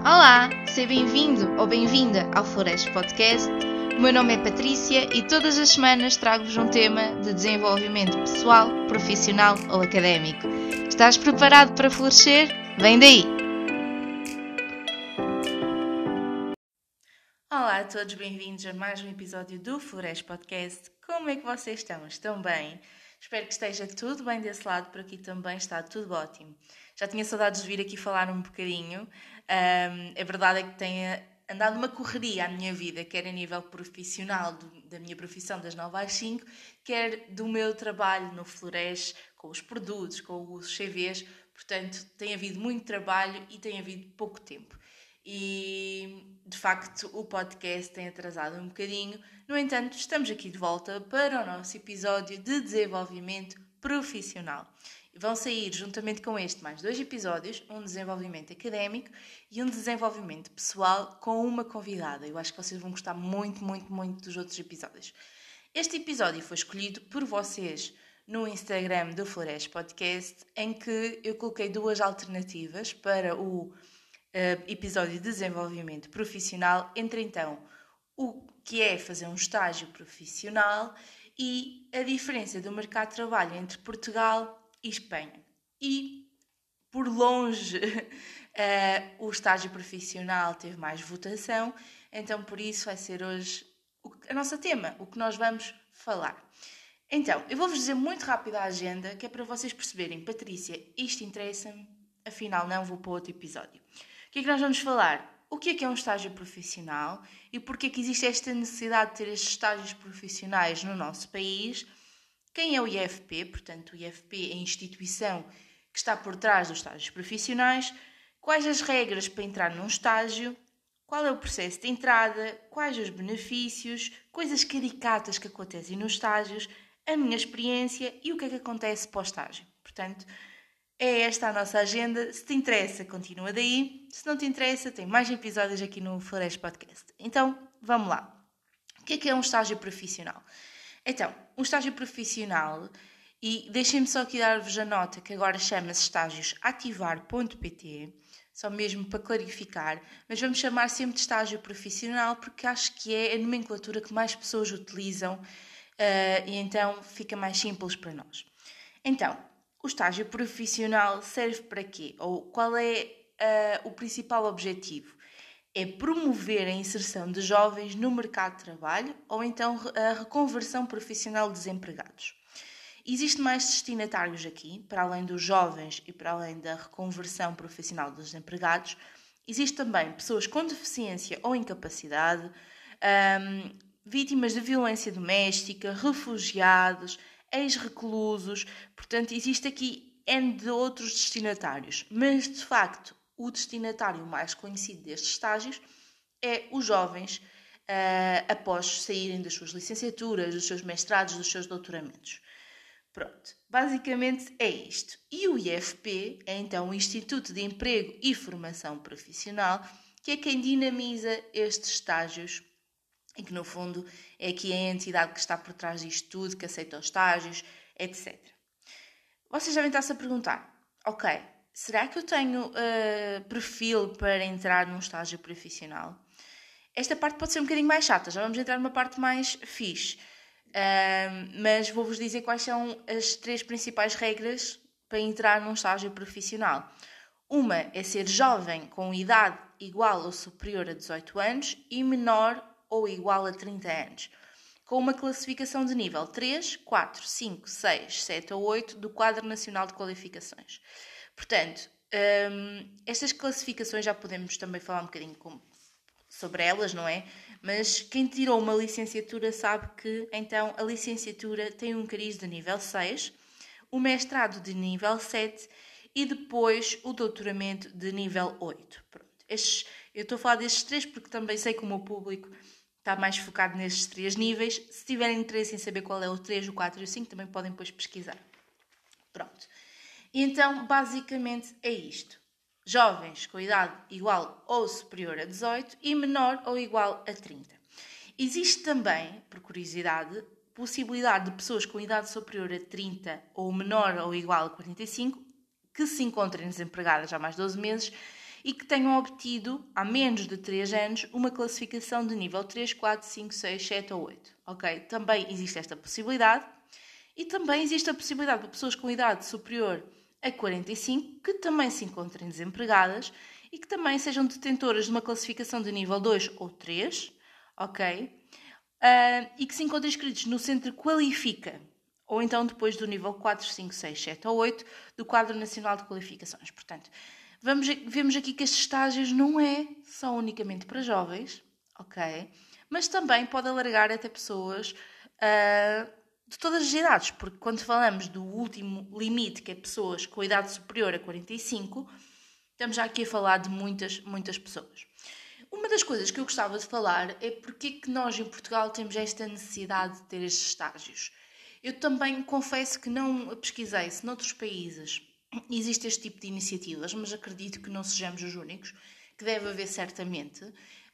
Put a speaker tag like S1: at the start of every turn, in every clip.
S1: Olá, seja bem-vindo ou bem-vinda ao Flores Podcast. O meu nome é Patrícia e todas as semanas trago-vos um tema de desenvolvimento pessoal, profissional ou académico. Estás preparado para florescer? Vem daí! Olá a todos, bem-vindos a mais um episódio do Flores Podcast. Como é que vocês estão? Estão bem? Espero que esteja tudo bem desse lado, por aqui também está tudo ótimo. Já tinha saudades de vir aqui falar um bocadinho. Um, a verdade é que tenho andado uma correria à minha vida, quer a nível profissional, do, da minha profissão das 9 às 5, quer do meu trabalho no Flores, com os produtos, com os CVs. Portanto, tem havido muito trabalho e tem havido pouco tempo e de facto o podcast tem atrasado um bocadinho. No entanto, estamos aqui de volta para o nosso episódio de desenvolvimento profissional. Vão sair, juntamente com este, mais dois episódios: um desenvolvimento académico e um desenvolvimento pessoal com uma convidada. Eu acho que vocês vão gostar muito, muito, muito dos outros episódios. Este episódio foi escolhido por vocês no Instagram do Flores Podcast, em que eu coloquei duas alternativas para o uh, episódio de desenvolvimento profissional, entre então o que é fazer um estágio profissional e a diferença do mercado de trabalho entre Portugal e Espanha. E, por longe, uh, o estágio profissional teve mais votação, então por isso vai ser hoje o, a nossa tema, o que nós vamos falar. Então, eu vou-vos dizer muito rápido a agenda, que é para vocês perceberem, Patrícia, isto interessa-me, afinal não vou para outro episódio. O que é que nós vamos falar? O que é que é um estágio profissional e porquê é que existe esta necessidade de ter estes estágios profissionais no nosso país? Quem é o IFP? Portanto, o IFP é a instituição que está por trás dos estágios profissionais. Quais as regras para entrar num estágio? Qual é o processo de entrada? Quais os benefícios? Coisas caricatas que acontecem nos estágios? A minha experiência e o que é que acontece pós-estágio. Portanto, é esta a nossa agenda. Se te interessa, continua daí. Se não te interessa, tem mais episódios aqui no Flores Podcast. Então, vamos lá. O que é que é um estágio profissional? Então, um estágio profissional, e deixem-me só aqui dar-vos a nota que agora chama-se estágios ativar.pt, só mesmo para clarificar, mas vamos chamar sempre de estágio profissional porque acho que é a nomenclatura que mais pessoas utilizam uh, e então fica mais simples para nós. Então, o estágio profissional serve para quê? Ou qual é uh, o principal objetivo? É promover a inserção de jovens no mercado de trabalho ou então a reconversão profissional de desempregados. Existem mais destinatários aqui, para além dos jovens e para além da reconversão profissional dos desempregados. Existem também pessoas com deficiência ou incapacidade, um, vítimas de violência doméstica, refugiados, ex-reclusos, portanto, existe aqui N de outros destinatários, mas de facto o destinatário mais conhecido destes estágios é os jovens uh, após saírem das suas licenciaturas, dos seus mestrados, dos seus doutoramentos. Pronto, basicamente é isto. E o IFP é então o Instituto de Emprego e Formação Profissional, que é quem dinamiza estes estágios e que no fundo é aqui a entidade que está por trás disto tudo, que aceita os estágios, etc. Vocês devem estar-se a perguntar: ok, será que eu tenho uh, perfil para entrar num estágio profissional? Esta parte pode ser um bocadinho mais chata, já vamos entrar numa parte mais fixe. Uh, mas vou-vos dizer quais são as três principais regras para entrar num estágio profissional. Uma é ser jovem com idade igual ou superior a 18 anos e menor ou igual a 30 anos, com uma classificação de nível 3, 4, 5, 6, 7 ou 8 do Quadro Nacional de Qualificações. Portanto, hum, estas classificações já podemos também falar um bocadinho com, sobre elas, não é? Mas quem tirou uma licenciatura sabe que então a licenciatura tem um cariz de nível 6, o mestrado de nível 7 e depois o doutoramento de nível 8. Pronto. Estes, eu estou a falar destes três porque também sei que o meu público está mais focado nestes três níveis. Se tiverem interesse em saber qual é o 3, o 4 e o 5, também podem depois pesquisar. Pronto. Então, basicamente é isto. Jovens com idade igual ou superior a 18 e menor ou igual a 30. Existe também, por curiosidade, possibilidade de pessoas com idade superior a 30 ou menor ou igual a 45 que se encontrem desempregadas há mais de 12 meses e que tenham obtido, há menos de 3 anos, uma classificação de nível 3, 4, 5, 6, 7 ou 8. Ok? Também existe esta possibilidade. E também existe a possibilidade de pessoas com idade superior a 45 que também se encontrem desempregadas e que também sejam detentoras de uma classificação de nível 2 ou 3, ok? Uh, e que se encontrem inscritos no Centro Qualifica, ou então depois do nível 4, 5, 6, 7 ou 8 do Quadro Nacional de Qualificações. Portanto, vamos, vemos aqui que estes estágios não é só unicamente para jovens, ok? Mas também pode alargar até pessoas uh, de todas as idades, porque quando falamos do último limite, que é pessoas com idade superior a 45, estamos já aqui a falar de muitas, muitas pessoas. Uma das coisas que eu gostava de falar é porque que nós em Portugal temos esta necessidade de ter estes estágios. Eu também confesso que não pesquisei se noutros países existe este tipo de iniciativas, mas acredito que não sejamos os únicos, que deve haver certamente.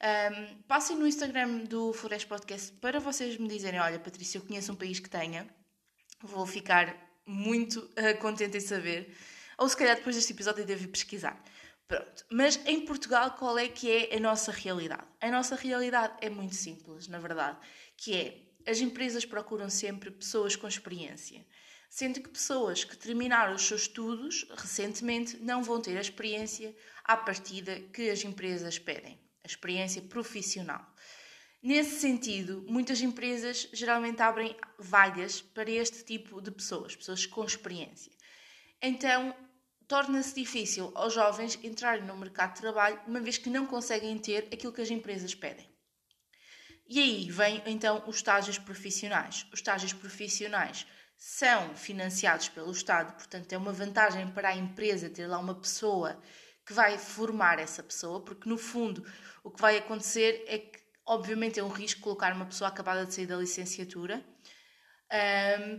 S1: Um, passem no Instagram do Flores Podcast para vocês me dizerem: olha, Patrícia, eu conheço um país que tenha, vou ficar muito uh, contente em saber. Ou se calhar depois deste episódio devo pesquisar. Pronto. Mas em Portugal, qual é que é a nossa realidade? A nossa realidade é muito simples, na verdade, que é as empresas procuram sempre pessoas com experiência, sendo que pessoas que terminaram os seus estudos recentemente não vão ter a experiência à partida que as empresas pedem, a experiência profissional. Nesse sentido, muitas empresas geralmente abrem vagas para este tipo de pessoas, pessoas com experiência. Então, torna-se difícil aos jovens entrarem no mercado de trabalho, uma vez que não conseguem ter aquilo que as empresas pedem. E aí vem então os estágios profissionais. Os estágios profissionais são financiados pelo Estado, portanto é uma vantagem para a empresa ter lá uma pessoa que vai formar essa pessoa, porque no fundo o que vai acontecer é que, obviamente, é um risco colocar uma pessoa acabada de sair da licenciatura,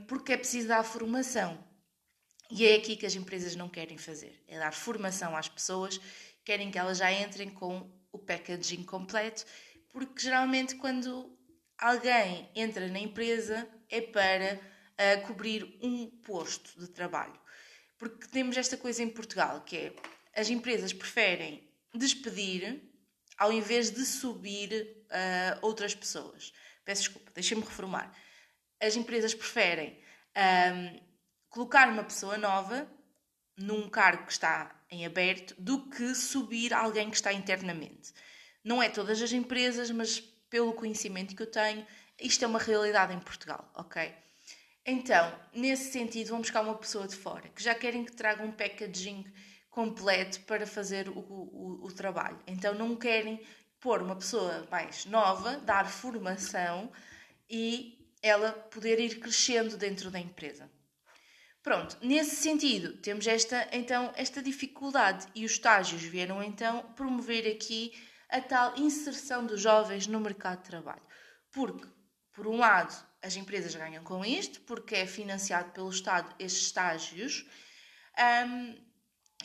S1: porque é preciso dar formação. E é aqui que as empresas não querem fazer, é dar formação às pessoas, querem que elas já entrem com o packaging completo, porque geralmente quando alguém entra na empresa é para uh, cobrir um posto de trabalho. Porque temos esta coisa em Portugal, que é as empresas preferem despedir ao invés de subir uh, outras pessoas. Peço desculpa, deixem-me reformar. As empresas preferem um, colocar uma pessoa nova num cargo que está em aberto do que subir alguém que está internamente. Não é todas as empresas, mas pelo conhecimento que eu tenho, isto é uma realidade em Portugal, ok? Então, nesse sentido, vamos buscar uma pessoa de fora que já querem que traga um packaging completo para fazer o, o, o trabalho. Então, não querem pôr uma pessoa mais nova, dar formação e ela poder ir crescendo dentro da empresa. Pronto, nesse sentido, temos esta, então, esta dificuldade e os estágios vieram então promover aqui a tal inserção dos jovens no mercado de trabalho. Porque, por um lado, as empresas ganham com isto, porque é financiado pelo Estado estes estágios, um,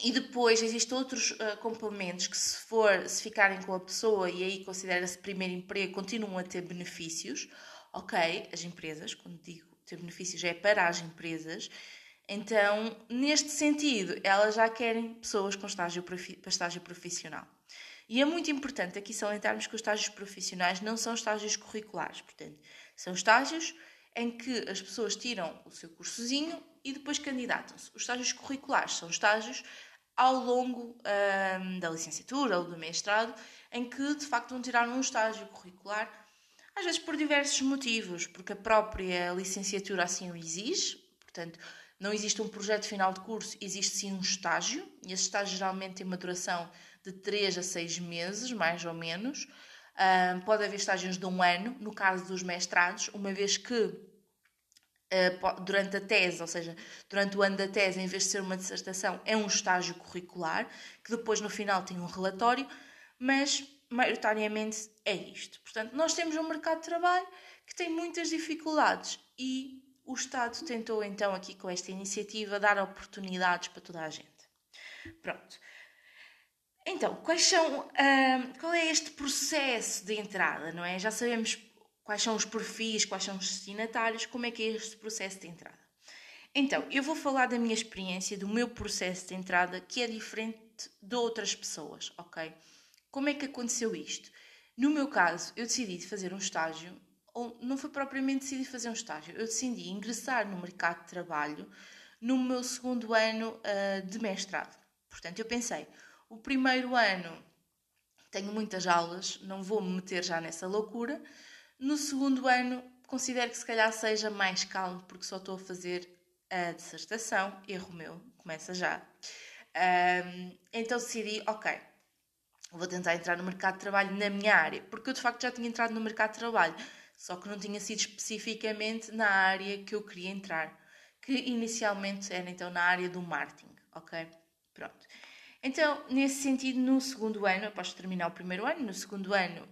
S1: e depois existem outros uh, complementos que, se for, se ficarem com a pessoa e aí considera-se primeiro emprego, continuam a ter benefícios. Ok, as empresas, quando digo ter benefícios, é para as empresas, então, neste sentido, elas já querem pessoas com estágio para estágio profissional. E é muito importante aqui salientarmos que os estágios profissionais não são estágios curriculares, portanto, são estágios em que as pessoas tiram o seu cursozinho e depois candidatam-se. Os estágios curriculares são estágios ao longo da licenciatura ou do mestrado, em que de facto vão tirar um estágio curricular, às vezes por diversos motivos, porque a própria licenciatura assim o exige, portanto, não existe um projeto final de curso, existe sim um estágio, e esse estágio geralmente tem uma duração de 3 a 6 meses, mais ou menos. Pode haver estágios de um ano, no caso dos mestrados, uma vez que durante a tese, ou seja, durante o ano da tese, em vez de ser uma dissertação, é um estágio curricular, que depois no final tem um relatório, mas maioritariamente é isto. Portanto, nós temos um mercado de trabalho que tem muitas dificuldades e o Estado tentou então aqui com esta iniciativa dar oportunidades para toda a gente. Pronto. Então, quais são, uh, qual é este processo de entrada, não é? Já sabemos quais são os perfis, quais são os destinatários, como é que é este processo de entrada. Então, eu vou falar da minha experiência, do meu processo de entrada, que é diferente de outras pessoas, ok? Como é que aconteceu isto? No meu caso, eu decidi fazer um estágio, ou não foi propriamente decidir fazer um estágio, eu decidi ingressar no mercado de trabalho no meu segundo ano uh, de mestrado. Portanto, eu pensei, o primeiro ano tenho muitas aulas, não vou me meter já nessa loucura. No segundo ano, considero que se calhar seja mais calmo, porque só estou a fazer a dissertação, erro meu, começa já. Um, então decidi, ok, vou tentar entrar no mercado de trabalho na minha área, porque eu de facto já tinha entrado no mercado de trabalho, só que não tinha sido especificamente na área que eu queria entrar, que inicialmente era então na área do marketing, ok? Pronto. Então, nesse sentido, no segundo ano, após terminar o primeiro ano, no segundo ano,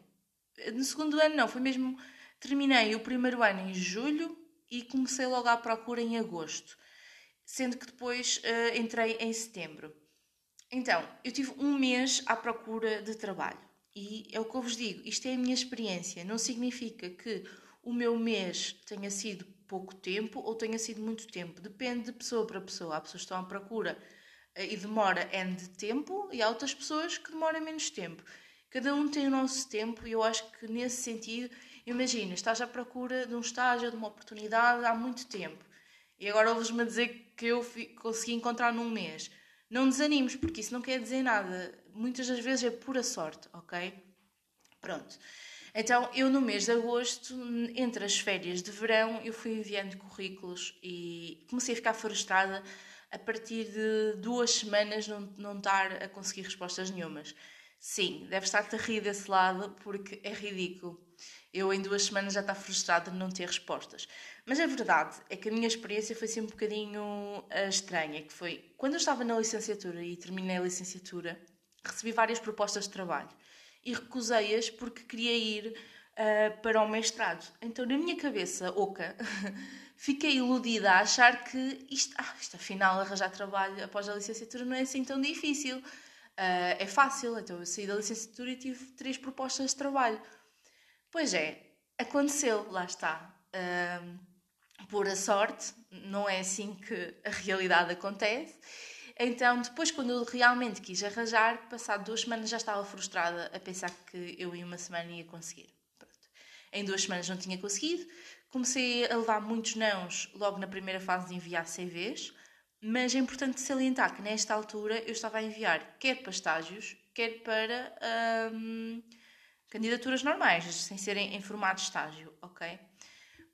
S1: no segundo ano não, foi mesmo, terminei o primeiro ano em julho e comecei logo à procura em agosto, sendo que depois uh, entrei em setembro. Então, eu tive um mês à procura de trabalho e é o que eu vos digo, isto é a minha experiência, não significa que o meu mês tenha sido pouco tempo ou tenha sido muito tempo, depende de pessoa para pessoa. Há pessoas que estão à procura e demora N de tempo e há outras pessoas que demoram menos tempo. Cada um tem o nosso tempo e eu acho que nesse sentido, imagina, estás à procura de um estágio, de uma oportunidade há muito tempo e agora ouves-me dizer que eu consegui encontrar num mês. Não desanimos, porque isso não quer dizer nada. Muitas das vezes é pura sorte, ok? Pronto. Então, eu no mês de agosto, entre as férias de verão, eu fui enviando currículos e comecei a ficar frustrada a partir de duas semanas não, não estar a conseguir respostas nenhumas. Sim, deve estar-te a rir desse lado porque é ridículo. Eu em duas semanas já estou frustrada de não ter respostas. Mas a verdade é que a minha experiência foi sempre um bocadinho uh, estranha, que foi quando eu estava na licenciatura e terminei a licenciatura, recebi várias propostas de trabalho e recusei-as porque queria ir uh, para o mestrado. Então na minha cabeça, oca, fiquei iludida a achar que isto, ah, isto afinal, arranjar trabalho após a licenciatura não é assim tão difícil. Uh, é fácil, então eu saí da licenciatura e tive três propostas de trabalho. Pois é, aconteceu, lá está. Uh, por a sorte, não é assim que a realidade acontece. Então, depois, quando eu realmente quis arranjar, passado duas semanas já estava frustrada a pensar que eu em uma semana ia conseguir. Pronto. Em duas semanas não tinha conseguido, Comecei a levar muitos nãos logo na primeira fase de enviar CVs, mas é importante salientar que nesta altura eu estava a enviar quer para estágios, quer para hum, candidaturas normais, sem serem em formato estágio, ok?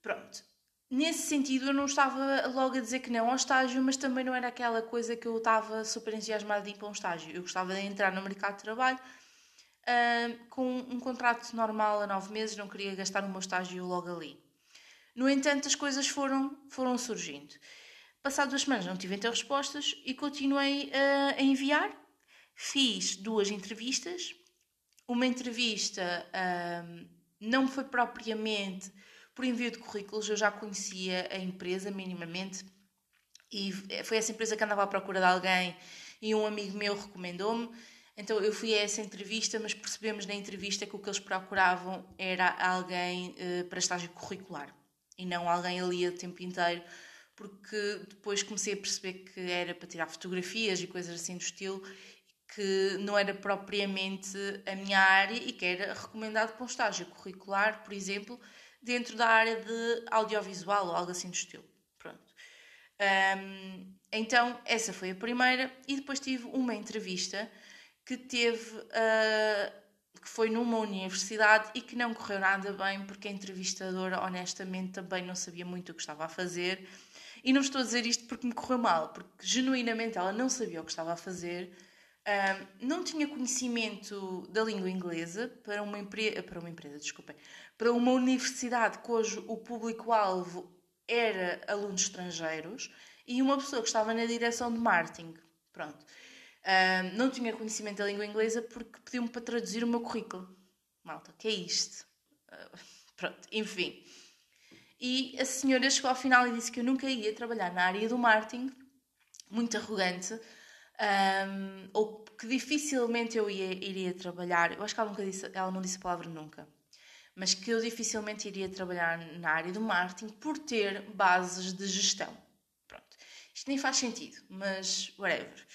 S1: Pronto. Nesse sentido, eu não estava logo a dizer que não ao estágio, mas também não era aquela coisa que eu estava super entusiasmada de ir para um estágio. Eu gostava de entrar no mercado de trabalho uh, com um contrato normal a nove meses, não queria gastar o meu estágio logo ali. No entanto, as coisas foram, foram surgindo. Passado duas semanas não tive então respostas e continuei uh, a enviar. Fiz duas entrevistas. Uma entrevista uh, não foi propriamente por envio de currículos, eu já conhecia a empresa minimamente e foi essa empresa que andava à procura de alguém e um amigo meu recomendou-me. Então eu fui a essa entrevista, mas percebemos na entrevista que o que eles procuravam era alguém uh, para estágio curricular e não alguém ali o tempo inteiro, porque depois comecei a perceber que era para tirar fotografias e coisas assim do estilo, que não era propriamente a minha área e que era recomendado para um estágio curricular, por exemplo, dentro da área de audiovisual ou algo assim do estilo. Pronto. Um, então, essa foi a primeira, e depois tive uma entrevista que teve. Uh, que foi numa universidade e que não correu nada bem porque a entrevistadora, honestamente, também não sabia muito o que estava a fazer. E não estou a dizer isto porque me correu mal, porque genuinamente ela não sabia o que estava a fazer, não tinha conhecimento da língua inglesa para uma, empre... para uma empresa, desculpem, para uma universidade cujo o público-alvo era alunos estrangeiros e uma pessoa que estava na direção de marketing. Pronto. Não tinha conhecimento da língua inglesa porque pediu-me para traduzir o meu currículo. Malta, que é isto? Uh, pronto, enfim. E a senhora chegou ao final e disse que eu nunca ia trabalhar na área do marketing, muito arrogante, um, ou que dificilmente eu ia, iria trabalhar. Eu acho que ela, nunca disse, ela não disse a palavra nunca, mas que eu dificilmente iria trabalhar na área do marketing por ter bases de gestão. Pronto. Isto nem faz sentido, mas whatever.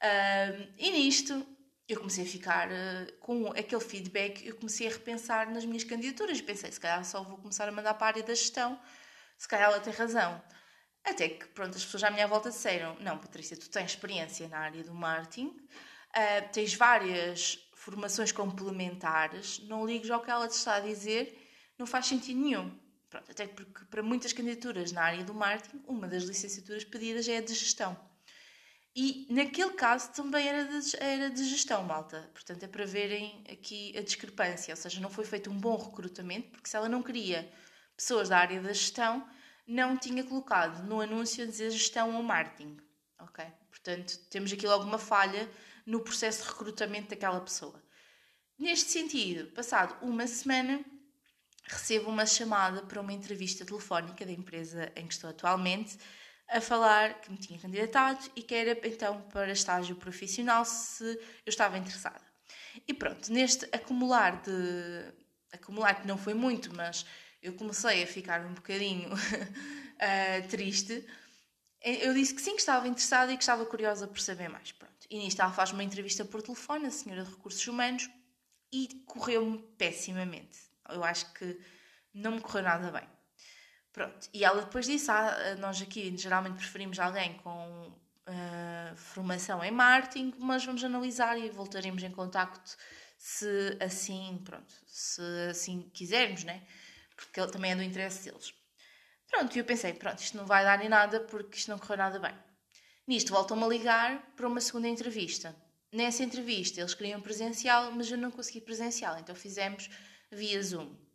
S1: Uh, e nisto eu comecei a ficar uh, com aquele feedback, eu comecei a repensar nas minhas candidaturas. Pensei, se calhar só vou começar a mandar para a área da gestão, se calhar ela tem razão. Até que, pronto, as pessoas à minha volta disseram: Não, Patrícia, tu tens experiência na área do marketing, uh, tens várias formações complementares, não ligues ao que ela te está a dizer, não faz sentido nenhum. Pronto, até porque para muitas candidaturas na área do marketing, uma das licenciaturas pedidas é a de gestão. E naquele caso também era de, era de gestão, malta. Portanto, é para verem aqui a discrepância. Ou seja, não foi feito um bom recrutamento, porque se ela não queria pessoas da área da gestão, não tinha colocado no anúncio a dizer gestão ou marketing. Ok? Portanto, temos aqui logo uma falha no processo de recrutamento daquela pessoa. Neste sentido, passado uma semana, recebo uma chamada para uma entrevista telefónica da empresa em que estou atualmente a falar que me tinha candidatado e que era então para estágio profissional se eu estava interessada. E pronto, neste acumular de. acumular que não foi muito, mas eu comecei a ficar um bocadinho uh, triste. Eu disse que sim, que estava interessada e que estava curiosa por saber mais. Pronto. E nisto ela faz uma entrevista por telefone, a senhora de recursos humanos, e correu-me pessimamente. Eu acho que não me correu nada bem. Pronto. E ela depois disse: ah, nós aqui geralmente preferimos alguém com uh, formação em marketing, mas vamos analisar e voltaremos em contacto se assim, pronto, se assim quisermos, né? Porque também é do interesse deles. Pronto, e eu pensei, pronto, isto não vai dar em nada porque isto não correu nada bem. Nisto voltam-me a ligar para uma segunda entrevista. Nessa entrevista eles queriam presencial, mas eu não consegui presencial, então fizemos via Zoom.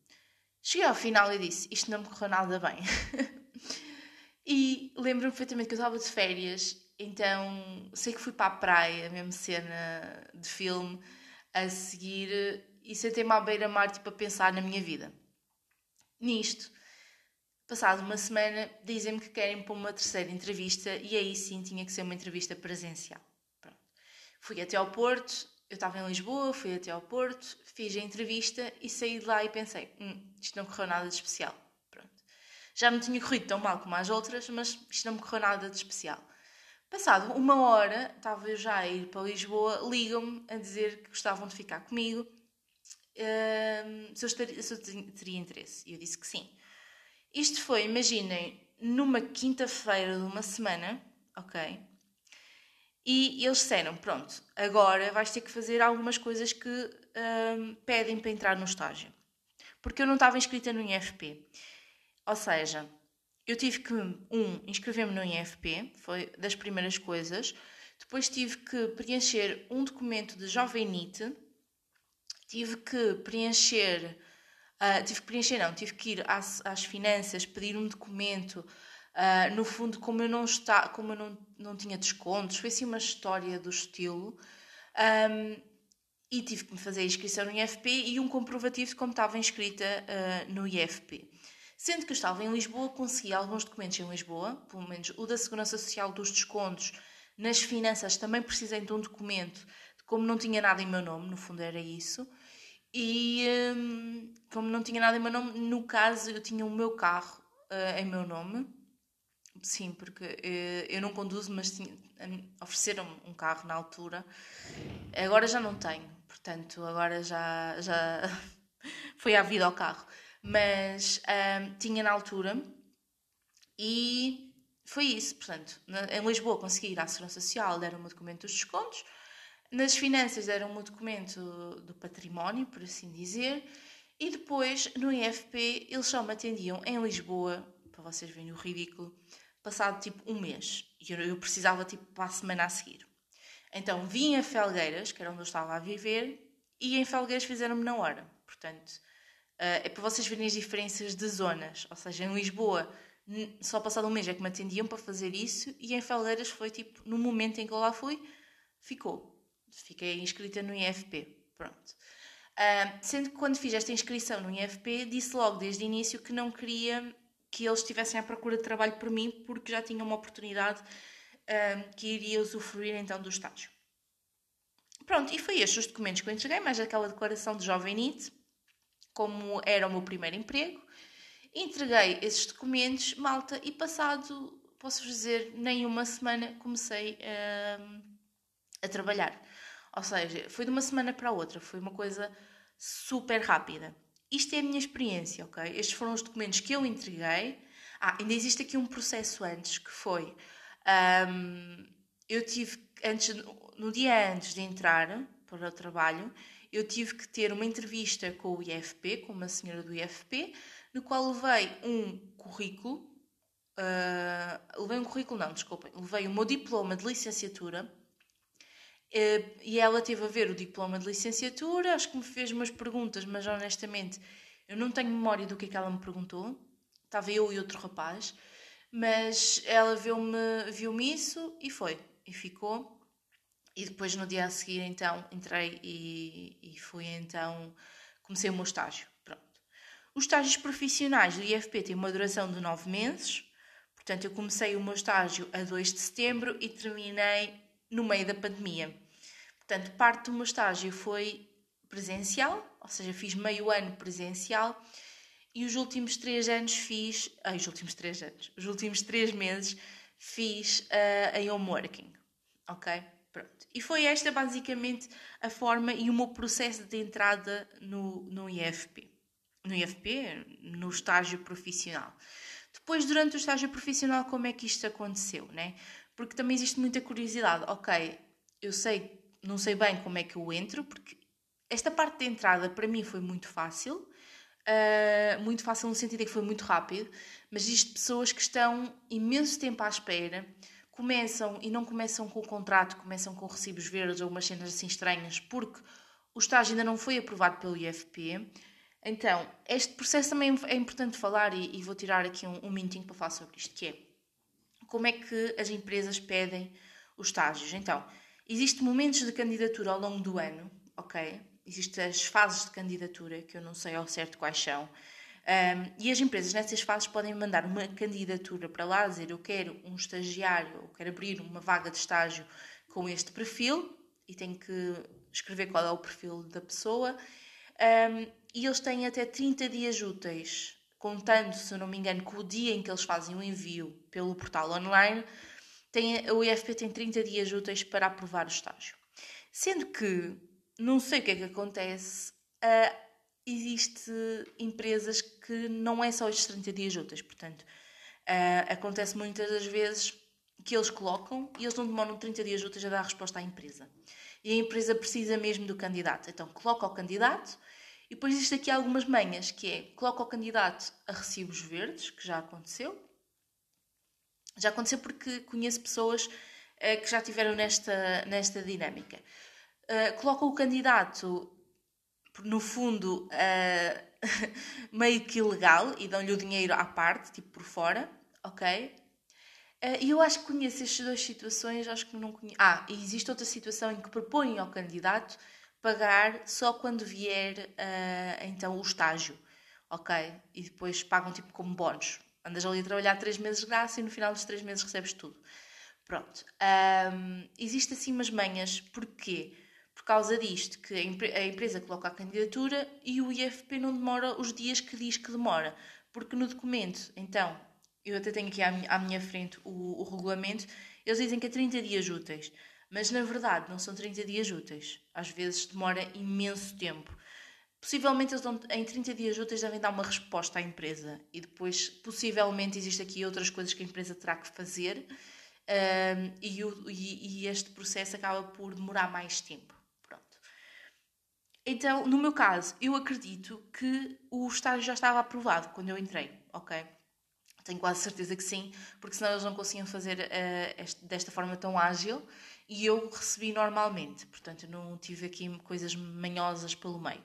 S1: Cheguei ao final e disse: Isto não me correu nada bem. e lembro-me perfeitamente que eu estava de férias, então sei que fui para a praia, a mesma cena de filme, a seguir e sentei-me à beira-mar tipo, a pensar na minha vida. Nisto, passado uma semana, dizem-me que querem para uma terceira entrevista e aí sim tinha que ser uma entrevista presencial. Pronto. Fui até ao Porto, eu estava em Lisboa, fui até ao Porto, fiz a entrevista e saí de lá e pensei: hum, isto não correu nada de especial. Pronto. Já não tinha corrido tão mal como as outras, mas isto não me correu nada de especial. Passado uma hora, estava eu já a ir para Lisboa, ligam-me a dizer que gostavam de ficar comigo, uh, se, eu estaria, se eu teria interesse. E eu disse que sim. Isto foi, imaginem, numa quinta-feira de uma semana, ok? E eles disseram: Pronto, agora vais ter que fazer algumas coisas que hum, pedem para entrar no estágio. Porque eu não estava inscrita no IFP. Ou seja, eu tive que, um, inscrever-me no IFP, foi das primeiras coisas. Depois tive que preencher um documento de Jovenite. Tive que preencher. Uh, tive que preencher, não, tive que ir às, às finanças, pedir um documento Uh, no fundo, como eu não está, como eu não, não tinha descontos, foi assim uma história do estilo. Um, e tive que me fazer a inscrição no IFP e um comprovativo de como estava inscrita uh, no IFP. Sendo que eu estava em Lisboa, consegui alguns documentos em Lisboa, pelo menos o da Segurança Social dos descontos. Nas finanças também precisei de um documento, de como não tinha nada em meu nome, no fundo era isso. E um, como não tinha nada em meu nome, no caso eu tinha o meu carro uh, em meu nome, sim, porque uh, eu não conduzo, mas ofereceram-me um carro na altura. Agora já não tenho, portanto, agora já, já foi à vida ao carro. Mas um, tinha na altura e foi isso. Portanto, em Lisboa consegui ir à Segurança Social, deram-me o documento dos descontos. Nas finanças deram-me o documento do património, por assim dizer. E depois, no IFP, eles só me atendiam em Lisboa, para vocês verem o ridículo, passado tipo um mês. E eu, eu precisava tipo para a semana a seguir. Então vim a Felgueiras, que era onde eu estava a viver, e em Felgueiras fizeram-me na hora. Portanto, uh, é para vocês verem as diferenças de zonas. Ou seja, em Lisboa, só passado um mês é que me atendiam para fazer isso, e em Felgueiras foi tipo, no momento em que eu lá fui, ficou. Fiquei inscrita no IFP. Pronto. Uh, sendo que quando fiz esta inscrição no IFP, disse logo desde o início que não queria que eles estivessem à procura de trabalho por mim, porque já tinha uma oportunidade um, que iria usufruir então do estágio. Pronto, e foi estes os documentos que eu entreguei, mais aquela declaração de jovem NIT, como era o meu primeiro emprego. Entreguei esses documentos, malta, e passado, posso dizer, nem uma semana comecei um, a trabalhar. Ou seja, foi de uma semana para a outra, foi uma coisa super rápida. Isto é a minha experiência, ok? Estes foram os documentos que eu entreguei. Ah, ainda existe aqui um processo antes que foi. Um, eu tive, antes, no dia antes de entrar para o trabalho, eu tive que ter uma entrevista com o IFP, com uma senhora do IFP, no qual levei um currículo. Uh, levei um currículo, não, desculpem. Levei o meu diploma de licenciatura e ela teve a ver o diploma de licenciatura, acho que me fez umas perguntas, mas honestamente eu não tenho memória do que é que ela me perguntou. Estava eu e outro rapaz, mas ela viu-me viu isso e foi, e ficou. E depois no dia a seguir então entrei e, e fui então, comecei o meu estágio. Pronto. Os estágios profissionais do IFP têm uma duração de nove meses, portanto eu comecei o meu estágio a 2 de setembro e terminei no meio da pandemia. Portanto, parte do meu estágio foi presencial, ou seja, fiz meio ano presencial e os últimos três anos fiz. Ai, os últimos três anos. Os últimos três meses fiz uh, em home working. Ok? Pronto. E foi esta basicamente a forma e o meu processo de entrada no, no IFP. No IFP, no estágio profissional. Depois, durante o estágio profissional, como é que isto aconteceu, né? Porque também existe muita curiosidade. Ok, eu sei não sei bem como é que eu entro, porque esta parte de entrada para mim foi muito fácil, uh, muito fácil no sentido de que foi muito rápido, mas existe pessoas que estão imenso tempo à espera, começam e não começam com o contrato, começam com recibos verdes ou umas cenas assim estranhas, porque o estágio ainda não foi aprovado pelo IFP. Então, este processo também é importante falar e, e vou tirar aqui um, um minutinho para falar sobre isto, que é como é que as empresas pedem os estágios. Então, Existem momentos de candidatura ao longo do ano, ok? Existem as fases de candidatura, que eu não sei ao certo quais são. Um, e as empresas nessas fases podem mandar uma candidatura para lá, dizer eu quero um estagiário, eu quero abrir uma vaga de estágio com este perfil e tem que escrever qual é o perfil da pessoa. Um, e eles têm até 30 dias úteis, contando, se não me engano, com o dia em que eles fazem o envio pelo portal online, tem, o IFP tem 30 dias úteis para aprovar o estágio. Sendo que, não sei o que é que acontece, uh, existe empresas que não é só estes 30 dias úteis, portanto, uh, acontece muitas das vezes que eles colocam e eles não demoram 30 dias úteis a dar a resposta à empresa. E a empresa precisa mesmo do candidato. Então, coloca o candidato e depois existe aqui algumas manhas, que é, coloca o candidato a recibos verdes, que já aconteceu, já aconteceu porque conheço pessoas uh, que já tiveram nesta, nesta dinâmica. Uh, colocam o candidato, no fundo, uh, meio que ilegal e dão-lhe o dinheiro à parte, tipo por fora, ok? E eu acho que conheço estas duas situações, acho que não conheço. Ah, e existe outra situação em que propõem ao candidato pagar só quando vier então o estágio, ok? E depois pagam tipo como bónus. Andas ali a trabalhar três meses de graça e no final dos três meses recebes tudo. Pronto. Um, existe assim umas manhas. Porquê? Por causa disto, que a empresa coloca a candidatura e o IFP não demora os dias que diz que demora. Porque no documento, então, eu até tenho aqui à minha, à minha frente o, o regulamento, eles dizem que é 30 dias úteis. Mas na verdade não são 30 dias úteis. Às vezes demora imenso tempo. Possivelmente eles em 30 dias úteis devem dar uma resposta à empresa e depois, possivelmente, existe aqui outras coisas que a empresa terá que fazer um, e, o, e, e, este processo acaba por demorar mais tempo. Pronto. Então, no meu caso, eu acredito que o estágio já estava aprovado quando eu entrei, ok? Tenho quase certeza que sim, porque senão eles não conseguiam fazer uh, este, desta forma tão ágil e eu recebi normalmente, portanto, não tive aqui coisas manhosas pelo meio.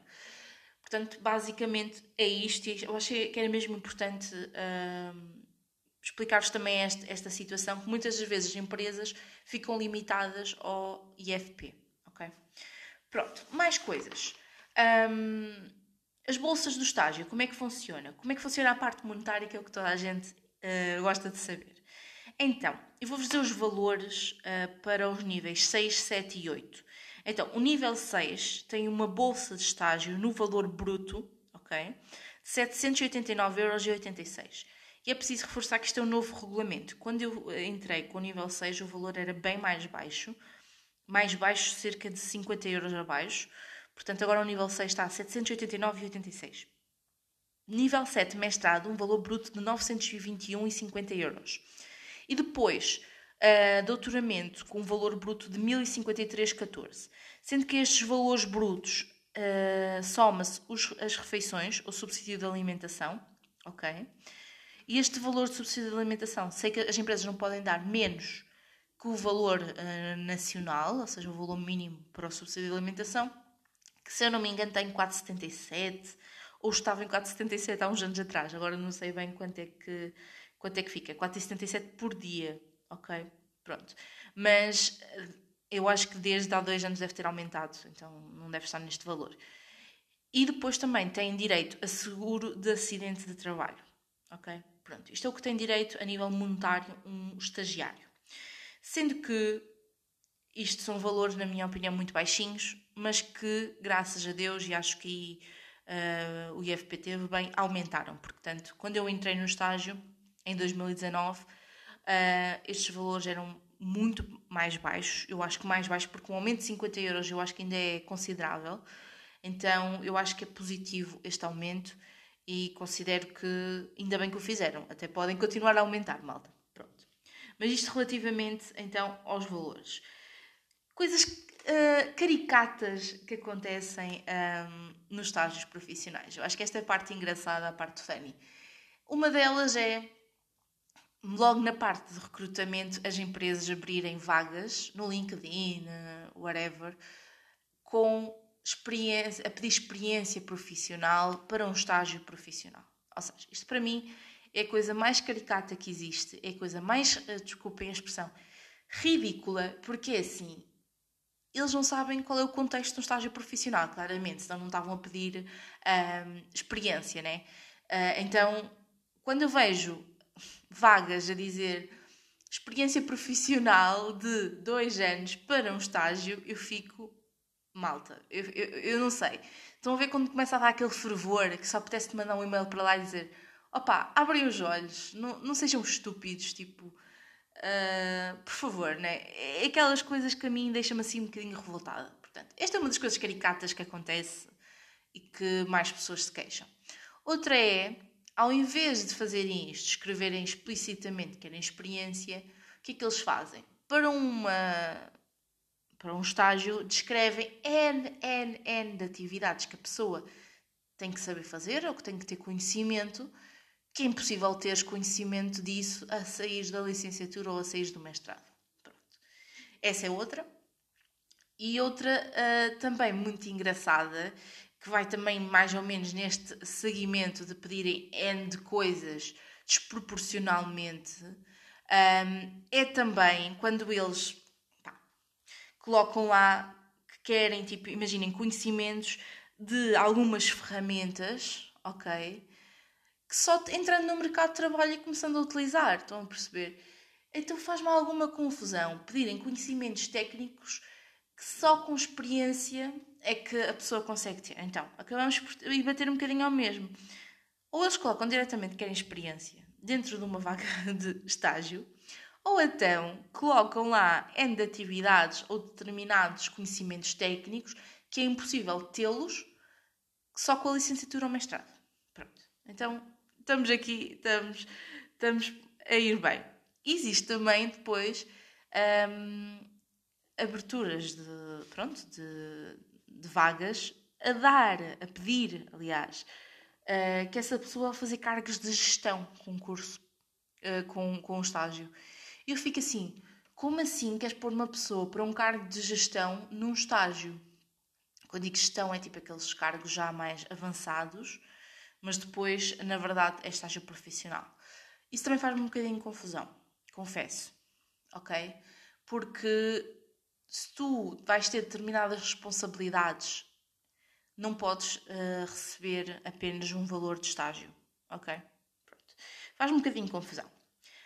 S1: Portanto, basicamente é isto. Eu achei que era mesmo importante uh, explicar-vos também esta, esta situação, que muitas das vezes as empresas ficam limitadas ao IFP. Ok? Pronto, mais coisas. Um, as bolsas do estágio, como é que funciona? Como é que funciona a parte monetária, que é o que toda a gente uh, gosta de saber? Então, eu vou-vos dizer os valores uh, para os níveis 6, 7 e 8. Então, o nível 6 tem uma bolsa de estágio no valor bruto, ok? De 789,86€. E é preciso reforçar que isto é um novo regulamento. Quando eu eh, entrei com o nível 6, o valor era bem mais baixo, mais baixo, cerca de 50 euros abaixo. Portanto, agora o nível 6 está a 789,86. Nível 7, mestrado, um valor bruto de 921,50 euros. E depois, uh, doutoramento, com um valor bruto de 1053,14. Sendo que estes valores brutos uh, soma-se as refeições, o subsídio de alimentação, ok? E este valor de subsídio de alimentação, sei que as empresas não podem dar menos que o valor uh, nacional, ou seja, o valor mínimo para o subsídio de alimentação, que se eu não me engano tem 4,77 ou estava em 4,77 há uns anos atrás, agora não sei bem quanto é que, quanto é que fica, 4,77 por dia, ok? Pronto. Mas eh, eu acho que desde há dois anos deve ter aumentado, então não deve estar neste valor. E depois também tem direito a seguro de acidente de trabalho, ok? Pronto, isto é o que tem direito a nível monetário um estagiário. Sendo que isto são valores, na minha opinião, muito baixinhos, mas que, graças a Deus, e acho que uh, o IFP teve bem, aumentaram. Portanto, quando eu entrei no estágio, em 2019, uh, estes valores eram muito mais baixos. Eu acho que mais baixos, porque um aumento de 50 euros eu acho que ainda é considerável. Então, eu acho que é positivo este aumento e considero que ainda bem que o fizeram. Até podem continuar a aumentar, malta. Mas isto relativamente então aos valores. Coisas uh, caricatas que acontecem um, ehm, nos estágios profissionais. Eu acho que esta é a parte engraçada, a parte funny. Uma delas é, logo na parte de recrutamento, as empresas abrirem vagas no LinkedIn, whatever, com experiência, a pedir experiência profissional para um estágio profissional. Ou seja, isto para mim é a coisa mais caricata que existe, é a coisa mais, eh, desculpem a expressão, ridícula, porque é assim, eles não sabem qual é o contexto de um estágio profissional, claramente, senão não estavam a pedir um, experiência, né? Uh, então, quando eu vejo vagas a dizer experiência profissional de dois anos para um estágio, eu fico malta. Eu, eu, eu não sei. Estão a ver quando começa a dar aquele fervor que só pudesse mandar um e-mail para lá e dizer opá, abrem os olhos, não, não sejam estúpidos, tipo, uh, por favor, né? É aquelas coisas que a mim deixam-me assim um bocadinho revoltada. Portanto, esta é uma das coisas caricatas que acontece e que mais pessoas se queixam. Outra é, ao invés de fazerem isto, escreverem explicitamente que querem experiência, o que é que eles fazem? Para uma para um estágio, descrevem N, N, N de atividades que a pessoa tem que saber fazer ou que tem que ter conhecimento que é impossível teres conhecimento disso a sair da licenciatura ou a sair do mestrado. Pronto. Essa é outra. E outra uh, também muito engraçada, que vai também mais ou menos neste seguimento de pedirem N de coisas desproporcionalmente, um, é também quando eles pá, colocam lá que querem, tipo, imaginem, conhecimentos de algumas ferramentas, ok? que só entrando no mercado de trabalho e começando a utilizar, estão a perceber? Então faz-me alguma confusão pedirem conhecimentos técnicos que só com experiência é que a pessoa consegue ter. Então, acabamos por ir bater um bocadinho ao mesmo. Ou eles colocam diretamente que querem experiência dentro de uma vaga de estágio, ou então colocam lá N de atividades ou determinados conhecimentos técnicos que é impossível tê-los só com a licenciatura ou mestrado. Pronto. Então, estamos aqui, estamos, estamos a ir bem. Existe também depois hum, aberturas de, pronto, de, de, vagas a dar, a pedir, aliás, uh, que essa pessoa fazer cargos de gestão com um curso, uh, com, com estágio. E eu fico assim, como assim queres pôr uma pessoa para um cargo de gestão num estágio? Quando digo gestão é tipo aqueles cargos já mais avançados, mas depois, na verdade, é estágio profissional. Isso também faz-me um bocadinho confusão, confesso, ok? Porque se tu vais ter determinadas responsabilidades, não podes uh, receber apenas um valor de estágio, ok? Faz-me um bocadinho de confusão.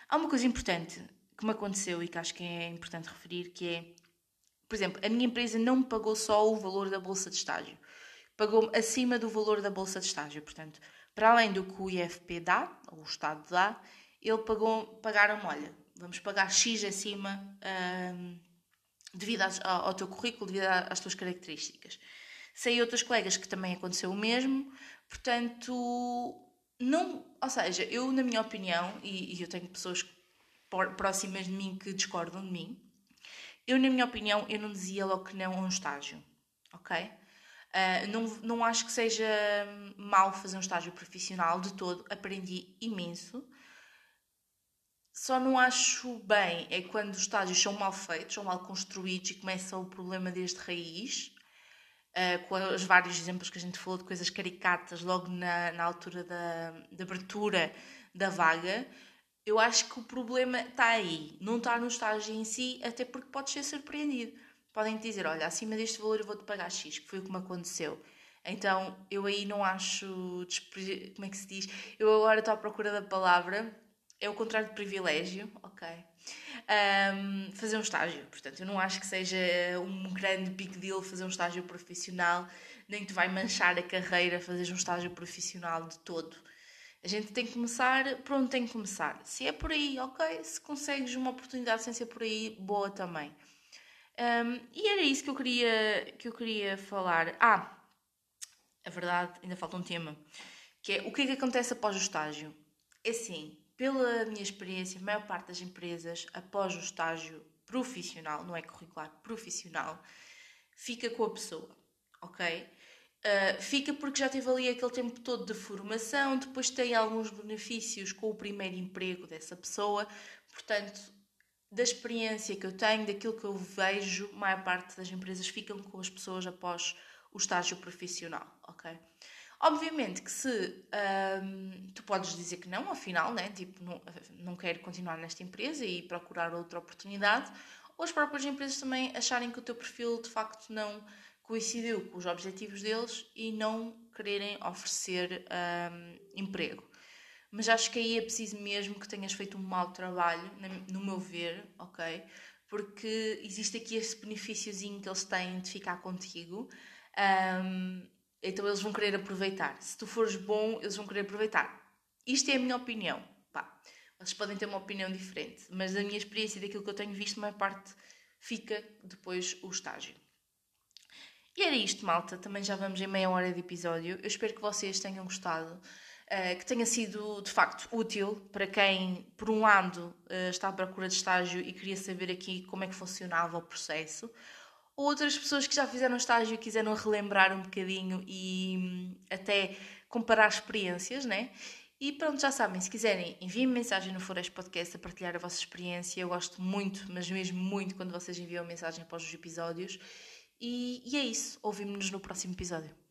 S1: Há uma coisa importante que me aconteceu e que acho que é importante referir, que é, por exemplo, a minha empresa não me pagou só o valor da bolsa de estágio pagou-me acima do valor da bolsa de estágio. Portanto, para além do que o IFP dá, ou o Estado dá, ele pagou, pagaram-me, olha, vamos pagar X acima um, devido ao teu currículo, devido às tuas características. Sei outras colegas que também aconteceu o mesmo, portanto, não, ou seja, eu, na minha opinião, e, e eu tenho pessoas próximas de mim que discordam de mim, eu, na minha opinião, eu não dizia logo que não a um estágio, ok? Uh, não, não acho que seja mal fazer um estágio profissional de todo, aprendi imenso. Só não acho bem é quando os estágios são mal feitos, são mal construídos e começa o problema desde raiz, uh, com os vários exemplos que a gente falou de coisas caricatas logo na, na altura da, da abertura da vaga. Eu acho que o problema está aí, não está no estágio em si, até porque podes ser surpreendido. Podem te dizer, olha, acima deste valor eu vou-te pagar X, que foi o que me aconteceu. Então, eu aí não acho. Como é que se diz? Eu agora estou à procura da palavra é o contrário de privilégio, ok? Um, fazer um estágio. Portanto, eu não acho que seja um grande big deal fazer um estágio profissional, nem te vai manchar a carreira fazer um estágio profissional de todo. A gente tem que começar por onde tem que começar. Se é por aí, ok. Se consegues uma oportunidade sem ser por aí, boa também. Um, e era isso que eu queria, que eu queria falar. Ah, a verdade, ainda falta um tema, que é o que é que acontece após o estágio. É assim, pela minha experiência, a maior parte das empresas, após o estágio profissional, não é curricular, profissional, fica com a pessoa, ok? Uh, fica porque já teve ali aquele tempo todo de formação, depois tem alguns benefícios com o primeiro emprego dessa pessoa, portanto, da experiência que eu tenho, daquilo que eu vejo, a maior parte das empresas ficam com as pessoas após o estágio profissional, ok? Obviamente que se um, tu podes dizer que não, afinal, né? tipo, não, não quero continuar nesta empresa e procurar outra oportunidade, ou as próprias empresas também acharem que o teu perfil de facto não coincidiu com os objetivos deles e não quererem oferecer um, emprego. Mas acho que aí é preciso mesmo que tenhas feito um mau trabalho, no meu ver, ok? Porque existe aqui esse benefíciozinho que eles têm de ficar contigo. Um, então eles vão querer aproveitar. Se tu fores bom, eles vão querer aproveitar. Isto é a minha opinião. Pá, vocês podem ter uma opinião diferente, mas da minha experiência e daquilo que eu tenho visto, a maior parte fica depois o estágio. E era isto, malta. Também já vamos em meia hora de episódio. Eu espero que vocês tenham gostado, uh, que tenha sido de facto útil para quem, por um lado, uh, está à procura de estágio e queria saber aqui como é que funcionava o processo outras pessoas que já fizeram estágio e quiseram relembrar um bocadinho e hum, até comparar experiências, né? E pronto, já sabem, se quiserem, enviem-me mensagem no Flores Podcast a partilhar a vossa experiência. Eu gosto muito, mas mesmo muito, quando vocês enviam mensagem após os episódios. E, e é isso. Ouvimos-nos no próximo episódio.